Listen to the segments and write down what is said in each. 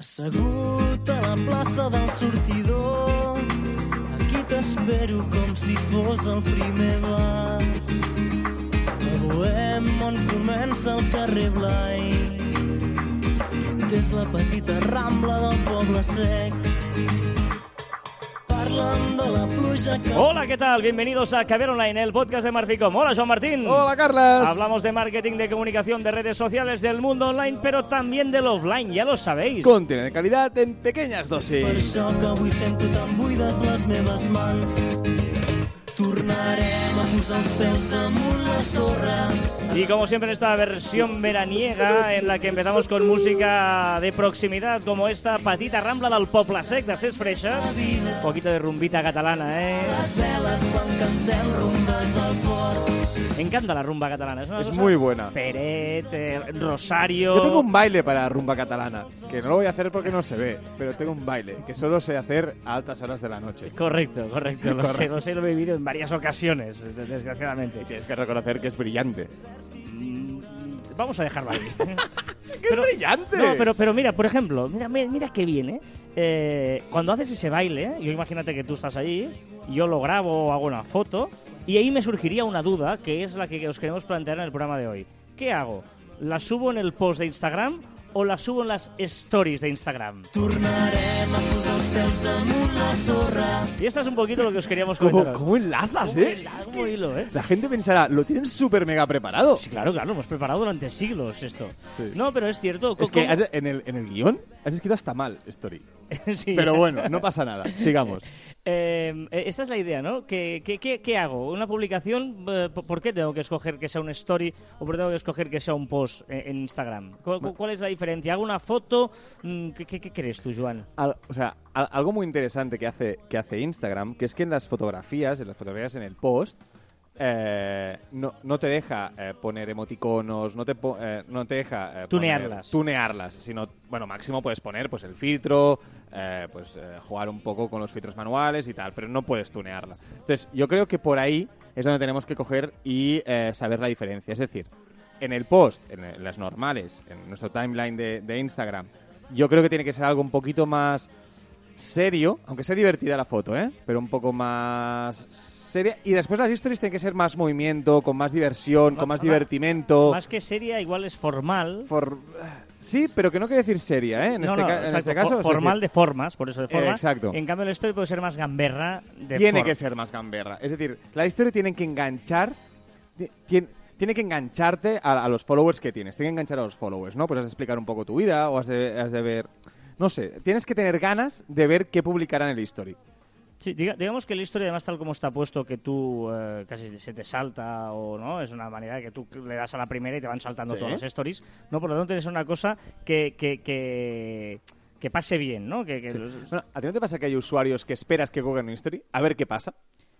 Assegut a la plaça del sortidor, aquí t'espero com si fos el primer bar. A Bohem, on comença el carrer Blai, que és la petita rambla del poble sec. Hola, ¿qué tal? Bienvenidos a Caber Online, el podcast de Marficom. Hola, Joan Martín. Hola, Carlas. Hablamos de marketing, de comunicación, de redes sociales, del mundo online, pero también del offline, ya lo sabéis. Contenido de calidad en pequeñas dosis. Tornarem a posar els peus damunt la sorra. Y como siempre en esta versión veraniega en la que empezamos con música de proximidad como esta patita rambla del Poble Sec de Ses Freixes. Un poquito de rumbita catalana, ¿eh? Les veles quan cantem rumbes al port. Me encanta la rumba catalana. Es, una Es cosa- muy buena. Peret, eh, Rosario... Yo tengo un baile para rumba catalana, que no lo voy a hacer porque no se ve, pero tengo un baile que solo sé hacer a altas horas de la noche. Correcto, correcto. Lo sé, Correcto. lo sé, lo he vivido en varias ocasiones, des- desgraciadamente. Tienes que reconocer que es brillante. Vamos a dejarlo ahí. ¡Qué brillante! No, pero, pero mira, por ejemplo, mira, mira, qué bien, ¿eh? Eh, Cuando haces ese baile, yo imagínate que tú estás allí, yo lo grabo o hago una foto, y ahí me surgiría una duda, que es la que os queremos plantear en el programa de hoy. ¿Qué hago? ¿La subo en el post de Instagram o la subo en las stories de Instagram? Tornarem a Y esto es un poquito lo que os queríamos ¿Cómo, comentar. cómo enlazas, ¿Cómo eh? hilo, cómo hilo, eh? La gente pensará, lo tienen súper mega preparado. Sí, claro, claro, lo hemos preparado durante siglos esto. Sí. No, pero es cierto. Es que ¿cómo- has- en, el, en el guion has escrito hasta mal, Story. Sí. Pero bueno, no pasa nada. Sigamos. Eh, esta es la idea, ¿no? ¿Qué, qué, qué- qué hago? ¿Una publicación? eh, ¿Por qué tengo que escoger que sea un story o por qué tengo que escoger que sea un post eh, en Instagram? ¿Cuál, cu- cuál es la diferencia? ¿Hago una foto? Mm, ¿Qué, qué- qué crees tú, Joan? Al- o sea, al- algo muy interesante que hace, que hace Instagram, que es que en las fotografías, en las fotografías en el post, eh, no, no te deja eh, poner emoticonos, no te, po- eh, no te deja poner- Tunearlas. tunearlas, sino, bueno, máximo puedes poner pues el filtro, pues jugar un poco con los filtros manuales y tal, pero no puedes tunearla. Entonces, yo creo que por ahí es donde tenemos que coger y saber la diferencia. Es decir, en el post, en, en las normales, en nuestro timeline de, de Instagram, yo creo que tiene que ser algo un poquito más serio, aunque sea divertida la foto, ¿eh? Pero un poco más seria. Y después las stories tienen que ser más movimiento, con más diversión, con más divertimento. Más que seria, igual es formal. For- Sí, pero que no quiere decir seria, ¿eh? En, no, este, no, ca- en exacto, este caso. for- formal decir, de formas, por eso de formas. exacto. En cambio, el story puede ser más gamberra de tiene que ser más gamberra. Es decir, la historia tiene que enganchar. ti- tien- tiene que engancharte a, a los followers que tienes. Tiene que enganchar a los followers, ¿no? Pues has de explicar un poco tu vida o has de, has de ver. No sé, tienes que tener ganas de ver qué publicarán en el story. Sí, diga- digamos que la historia, además, tal como está puesto, que tú eh, casi se te salta o no, es una manera que tú le das a la primera y te van saltando Sí. todas las stories. No, por lo tanto, es una cosa que, que, que, que pase bien, ¿no? Que, que Sí. los- Bueno, ¿A ti no te pasa que hay usuarios que esperas que cogen una story a ver qué pasa?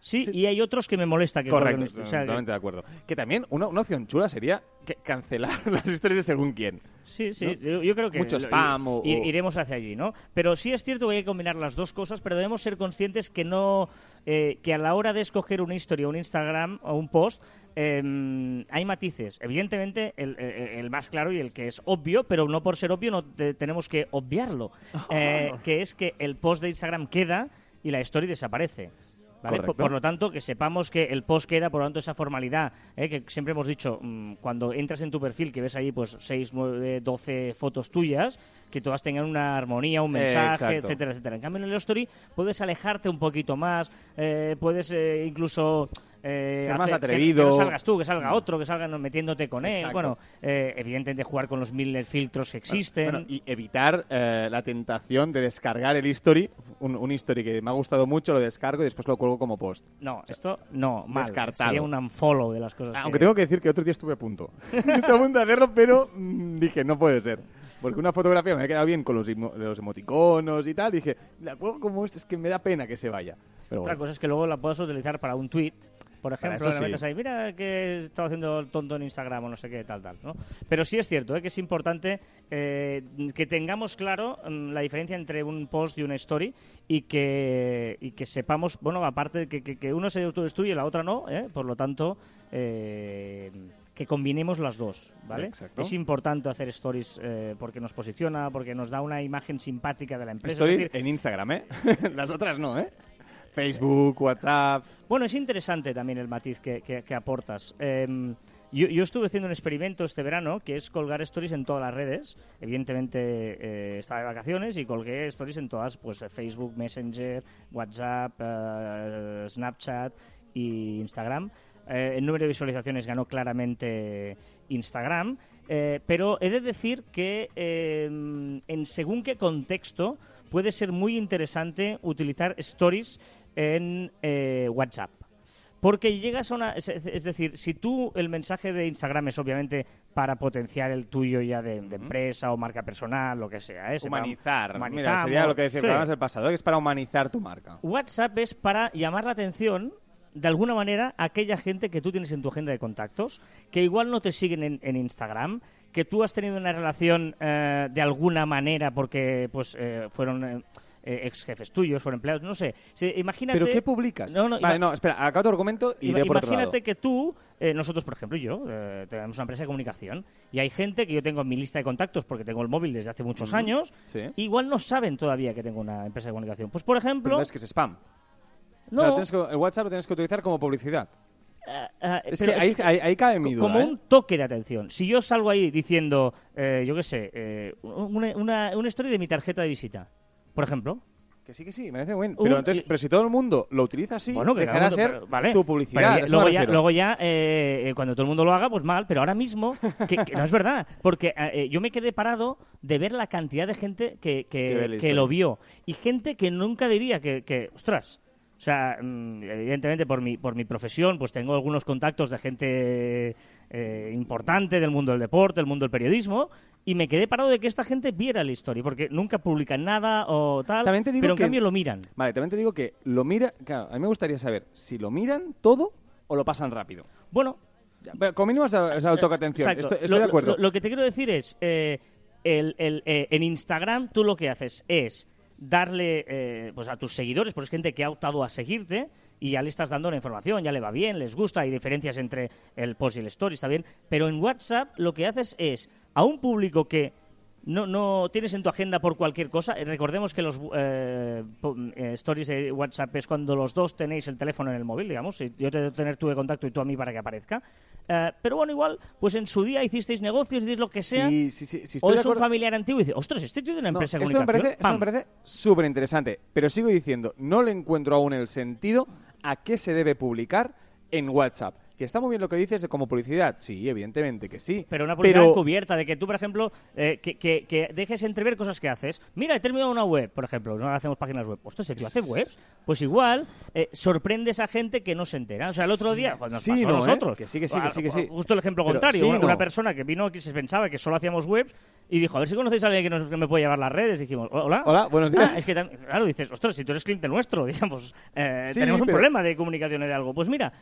Sí, y hay otros que me molesta que Correcto, esto. O sea, que- totalmente de acuerdo. Que también una, una opción chula sería que cancelar las historias de según quién. Sí, sí, yo, yo creo que Mucho lo- spam o- iremos hacia allí, ¿no? Pero sí es cierto que hay que combinar las dos cosas, pero debemos ser conscientes que no eh, que a la hora de escoger una historia, un Instagram o un post eh, hay matices. Evidentemente el, el- el más claro y el que es obvio, pero no por ser obvio no te- tenemos que obviarlo, eh, que es que el post de Instagram queda y la story desaparece. ¿Vale? Por, lo tanto, que sepamos que el post queda, por lo tanto, esa formalidad, ¿eh? que siempre hemos dicho, mm, cuando entras en tu perfil, que ves ahí pues 6, 9, 12 fotos tuyas, que todas tengan una armonía, un Eh, mensaje, exacto. etcétera, etcétera. En cambio, en el story puedes alejarte un poquito más, eh, puedes eh, incluso... eh, Ser más hacer- atrevido. Que, no salgas tú, que salga otro, que salgan metiéndote con él. Exacto. Bueno, eh, evidentemente jugar con los mil filtros que existen. Bueno, y evitar eh, la tentación de descargar el history, un, un history que me ha gustado mucho, lo descargo y después lo cuelgo como post. no, esto no, mal. Descartado. Sería un unfollow de las cosas. Aunque que- tengo que decir que otro día estuve a punto. estuve a punto de hacerlo, pero mm, dije, no puede ser. Porque una fotografía me ha quedado bien con los, los emoticonos y tal. Dije, la cuelgo como es, es que me da pena que se vaya. Pero Otra bueno. cosa es que luego la puedas utilizar para un tweet. Por ejemplo, sí. ahí, mira que he estado haciendo el tonto en Instagram o no sé qué, tal, tal, ¿no? Pero sí es cierto ¿eh? que es importante eh, que tengamos claro mm, la diferencia entre un post y una story y que, y que sepamos, bueno, aparte de que, que, que uno se autodestruye y la otra no, ¿eh? por lo tanto, eh, que combinemos las dos, ¿vale? Exacto. Es importante hacer stories eh, porque nos posiciona, porque nos da una imagen simpática de la empresa. es Stories decir, en Instagram, ¿eh? Las otras no, ¿eh? Facebook, WhatsApp. Bueno, es interesante también el matiz que, aportas. Em, yo, estuve haciendo un experimento este verano que es colgar stories en todas las redes. Evidentemente eh, estaba de vacaciones y colgué stories en todas, pues eh, Facebook, Messenger, WhatsApp, eh, Snapchat y Instagram. El número de visualizaciones ganó claramente Instagram, pero he de decir que em, en según qué contexto puede ser muy interesante utilizar stories en eh, WhatsApp. Porque llegas a una... Es, es decir, si tú el mensaje de Instagram es obviamente para potenciar el tuyo ya de, de empresa o marca personal, lo que sea. ¿eh? Se Humanizar. Mira, sería lo que decía sí. el el pasado, que es para humanizar tu marca. WhatsApp es para llamar la atención de alguna manera a aquella gente que tú tienes en tu agenda de contactos, que igual no te siguen en, en Instagram, que tú has tenido una relación eh, de alguna manera porque pues eh, fueron eh, eh, ex jefes tuyos, fueron empleados, no sé. Se- imagínate. ¿Pero qué publicas? No, no, vale, no, espera, acabo tu argumento y iré por otro lado. Imagínate que tú, eh, nosotros por ejemplo, yo, eh, tenemos una empresa de comunicación y hay gente que yo tengo en mi lista de contactos porque tengo el móvil desde hace muchos años, Sí. igual no saben todavía que tengo una empresa de comunicación. Pues por Pero ejemplo, entonces que es spam. no, O sea, tienes que- el WhatsApp lo tienes que utilizar como publicidad. eh, eh, Es pero que ahí, es- ahí, ahí cabe mi duda, como ¿eh? un toque de atención. Si yo salgo ahí diciendo, eh, yo qué sé, eh, una, una, una historia de mi tarjeta de visita, por ejemplo, Que sí, que sí, merece buen. Un- Pero, entonces, pero si todo el mundo lo utiliza así, Bueno, que dejará ser mundo- pero- vale. tu publicidad. Pero luego, ya, luego ya, eh, eh, cuando todo el mundo lo haga, pues mal, pero ahora mismo, que, que no es verdad, porque eh, eh, yo me quedé parado de ver la cantidad de gente que, que, Que lo vio y gente que nunca diría que, que ostras, o sea, mm, evidentemente por mi, por mi profesión, pues tengo algunos contactos de gente eh, importante del mundo del deporte, del mundo del periodismo, y me quedé parado de que esta gente viera la historia, porque nunca publican nada o tal, También te digo pero en que- cambio lo miran. Vale, también te digo que lo mira... Claro, a mí me gustaría saber si lo miran todo o lo pasan rápido. Bueno, Ya, Pero con mínimo es. Exacto. Estoy, estoy Lo- de acuerdo. Lo, lo que te quiero decir es, eh, el, el, eh, en Instagram tú lo que haces es darle eh, pues a tus seguidores, pues es gente que ha optado a seguirte y ya le estás dando la información, ya le va bien, les gusta, hay diferencias entre el post y el story, está bien, pero en WhatsApp lo que haces es a un público que no, no tienes en tu agenda por cualquier cosa. Eh, Recordemos que los eh, eh, stories de WhatsApp es cuando los dos tenéis el teléfono en el móvil, digamos. Yo te debo tener tu de contacto y tú a mí para que aparezca. Eh, pero bueno, igual, pues en su día hicisteis negocios, hicisteis lo que sea. Sí, sí, sí, sí, o de es un familiar antiguo y dice, ostras, este tío de una No, empresa de esto me comunicación. parece, esto me parece súper interesante, pero sigo diciendo, no le encuentro aún el sentido a qué se debe publicar en WhatsApp. Que está muy bien lo que dices de como publicidad, sí, evidentemente que sí. Pero una publicidad encubierta, de que tú, por ejemplo, eh, que, que- que dejes entrever cosas que haces. Mira, he terminado una web, por ejemplo, no hacemos páginas web. Ostras, ¿el tío hace webs? Pues igual eh, sorprendes a gente que no se entera. O sea, el otro día, cuando Sí, pasó a no, ¿eh? nosotros, Que sí, que sí, que sí, que sí. justo el ejemplo Pero contrario, sí, una, no. una persona que vino que se pensaba que solo hacíamos webs y dijo, a ver si conocéis a alguien que, nos- que me puede llevar las redes. Y dijimos, hola. Hola, buenos días. Ah, es que, claro, dices, ostras, si tú eres cliente nuestro, digamos, eh, tenemos un pero- problema de comunicación de algo. Pues mira,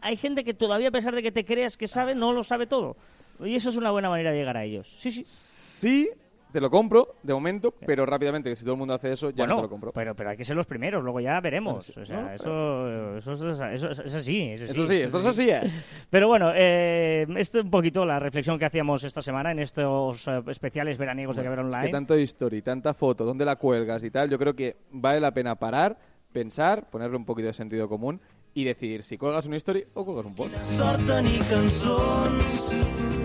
hay gente que todavía, a pesar de que te creas que sabe, no lo sabe todo. Y eso es una buena manera de llegar a ellos. Sí, sí. Sí, te lo compro de momento, pero rápidamente, que si todo el mundo hace eso, ya bueno, no te lo compro. Pero, pero hay que ser los primeros, luego ya veremos. O sea, no, eso, eso, es- eso es- es así. Es así, Eso sí, esto es así, ¿eh? Pero bueno, eh, esto es un poquito la reflexión que hacíamos esta semana en estos eh, especiales veraniegos de Caber Es Online. que tanto story, tanta foto, dónde la cuelgas y tal, yo creo que vale la pena parar, pensar, ponerle un poquito de sentido común y decidir si cuelgas una story o cuelgas un post. Sort tenir cançons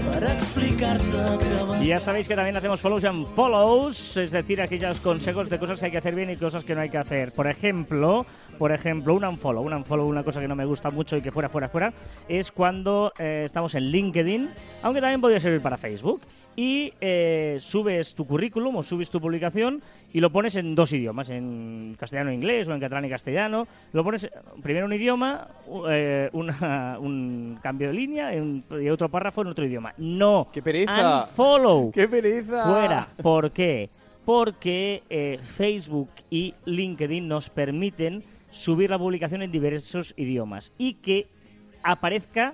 per explicar-te que va... Y ya sabéis que también hacemos follows and follows, es decir, aquellos consejos de cosas que hay que hacer bien y cosas que no hay que hacer. Por ejemplo, por ejemplo, un unfollow, un unfollow, una cosa que no me gusta mucho y que fuera, fuera, fuera, es cuando eh, estamos en LinkedIn, aunque también podría servir para Facebook. Y eh, subes tu currículum o subes tu publicación y lo pones en dos idiomas, en castellano e inglés o en catalán y castellano. Lo pones primero un idioma, eh, una- un cambio de línea en- y otro párrafo en otro idioma. No. ¡Qué pereza! Unfollow. ¡Qué pereza! Fuera. ¿Por qué? Porque eh, Facebook y LinkedIn nos permiten subir la publicación en diversos idiomas y que aparezca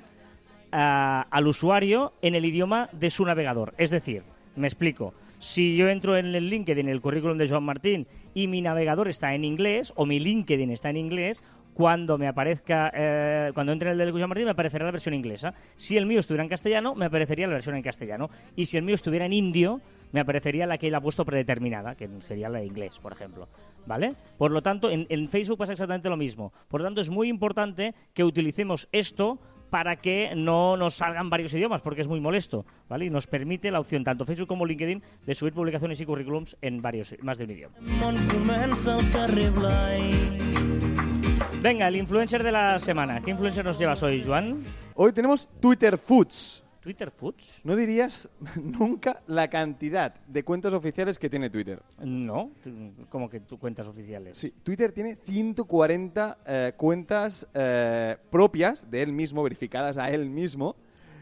al usuario en el idioma de su navegador. Es decir, me explico. Si yo entro en el LinkedIn, el currículum de Joan Martín, y mi navegador está en inglés, o mi LinkedIn está en inglés, cuando me aparezca, eh, cuando entre el de Joan Martín, me aparecerá la versión inglesa. Si el mío estuviera en castellano, me aparecería la versión en castellano. Y si el mío estuviera en indio, me aparecería la que él ha puesto predeterminada, que sería la de inglés, por ejemplo. ¿Vale? Por lo tanto, en, en Facebook pasa exactamente lo mismo. Por lo tanto, es muy importante que utilicemos esto para que no nos salgan varios idiomas, porque es muy molesto, ¿vale? Y nos permite la opción, tanto Facebook como LinkedIn, de subir publicaciones y currículums en varios, más de un idioma. Venga, el influencer de la semana. ¿Qué influencer nos llevas hoy, Joan? Hoy tenemos Twitter Foods. ¿Twitter Foods? No dirías nunca la cantidad de cuentas oficiales que tiene Twitter. No, como que tu cuentas oficiales. Sí, Twitter tiene 140 eh, cuentas eh, propias de él mismo, verificadas a él mismo.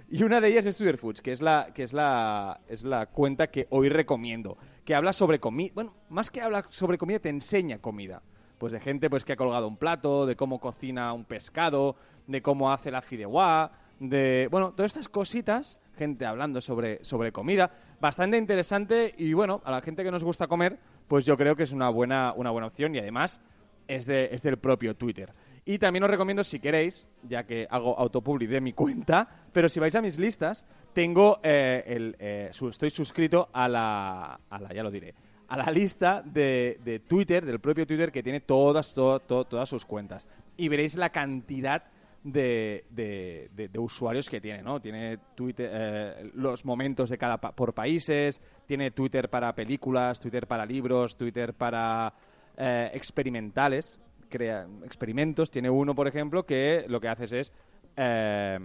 Y una de ellas es Twitter Foods, que es la, que es la, es la cuenta que hoy recomiendo. Que habla sobre comida. Bueno, más que habla sobre comida, te enseña comida. Pues de gente pues, que ha colgado un plato, de cómo cocina un pescado, de cómo hace la fideuá, de... Bueno, todas estas cositas, gente hablando sobre, sobre comida. Bastante interesante y bueno, a la gente que nos gusta comer, pues yo creo que es una buena, una buena opción y además es, de, es del propio Twitter. Y también os recomiendo, si queréis, ya que hago autopublic de mi cuenta, pero si vais a mis listas, tengo eh, el, eh, estoy suscrito a la, a la, ya lo diré, a la lista de, de Twitter, del propio Twitter, que tiene todas, to- to- todas sus cuentas. Y veréis la cantidad de, de- usuarios que tiene, ¿no? Tiene Twitter, eh, los momentos de cada pa- por países, tiene Twitter para películas, Twitter para libros, Twitter para eh, experimentales, crea experimentos. Tiene uno, por ejemplo, que lo que haces es eh,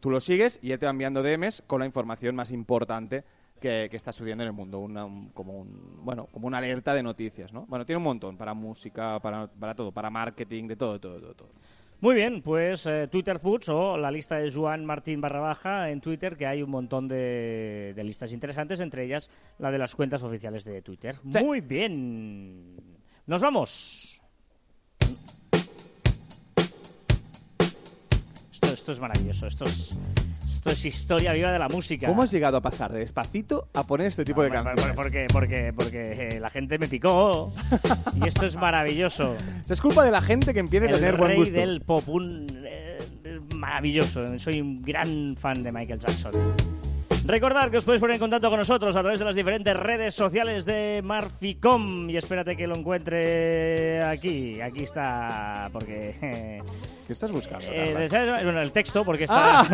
tú lo sigues y él te va enviando DMs con la información más importante que, está sucediendo en el mundo, una, un- como un, bueno, como una alerta de noticias, ¿no? Bueno, tiene un montón para música, para, para todo, para marketing, de todo, todo, todo. todo. Muy bien, pues eh, Twitter Foods o la lista de Joan Martín barra baja en Twitter, que hay un montón de, de listas interesantes, entre ellas la de las cuentas oficiales de Twitter. Sí. Muy bien. Nos vamos. Esto, esto es maravilloso, esto es, esto es historia viva de la música. ¿Cómo has llegado a pasar de despacito a poner este tipo de Por- por- canciones? Porque, porque, porque eh, la gente me picó y esto es maravilloso. Eso Es culpa de la gente que empiece a El tener buen rey gusto. del pop, un, eh, maravilloso. Soy un gran fan de Michael Jackson. Recordad que os podéis poner en contacto con nosotros a través de las diferentes redes sociales de Marficom y espérate que lo encuentre aquí. Aquí está, porque... eh, ¿Qué estás buscando? eh, Carlas? bueno, el texto, porque está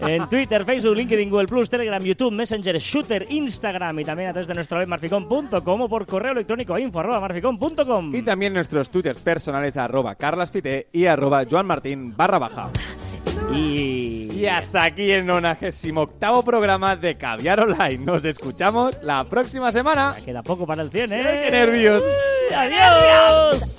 en Twitter, Facebook, LinkedIn, Google Plus, Telegram, YouTube, Messenger, Shooter, Instagram y también a través de nuestro web marficom.com o por correo electrónico a info arroba marficom.com. Y también nuestros twitters personales arroba carlaspite y arroba joanmartin barra baja. Y... Y hasta aquí el 98 programa de Caviar Online. Nos escuchamos la próxima semana. Queda poco para el 100, ¿eh? ¡Qué nervios! ¡Uy, ¡Adiós!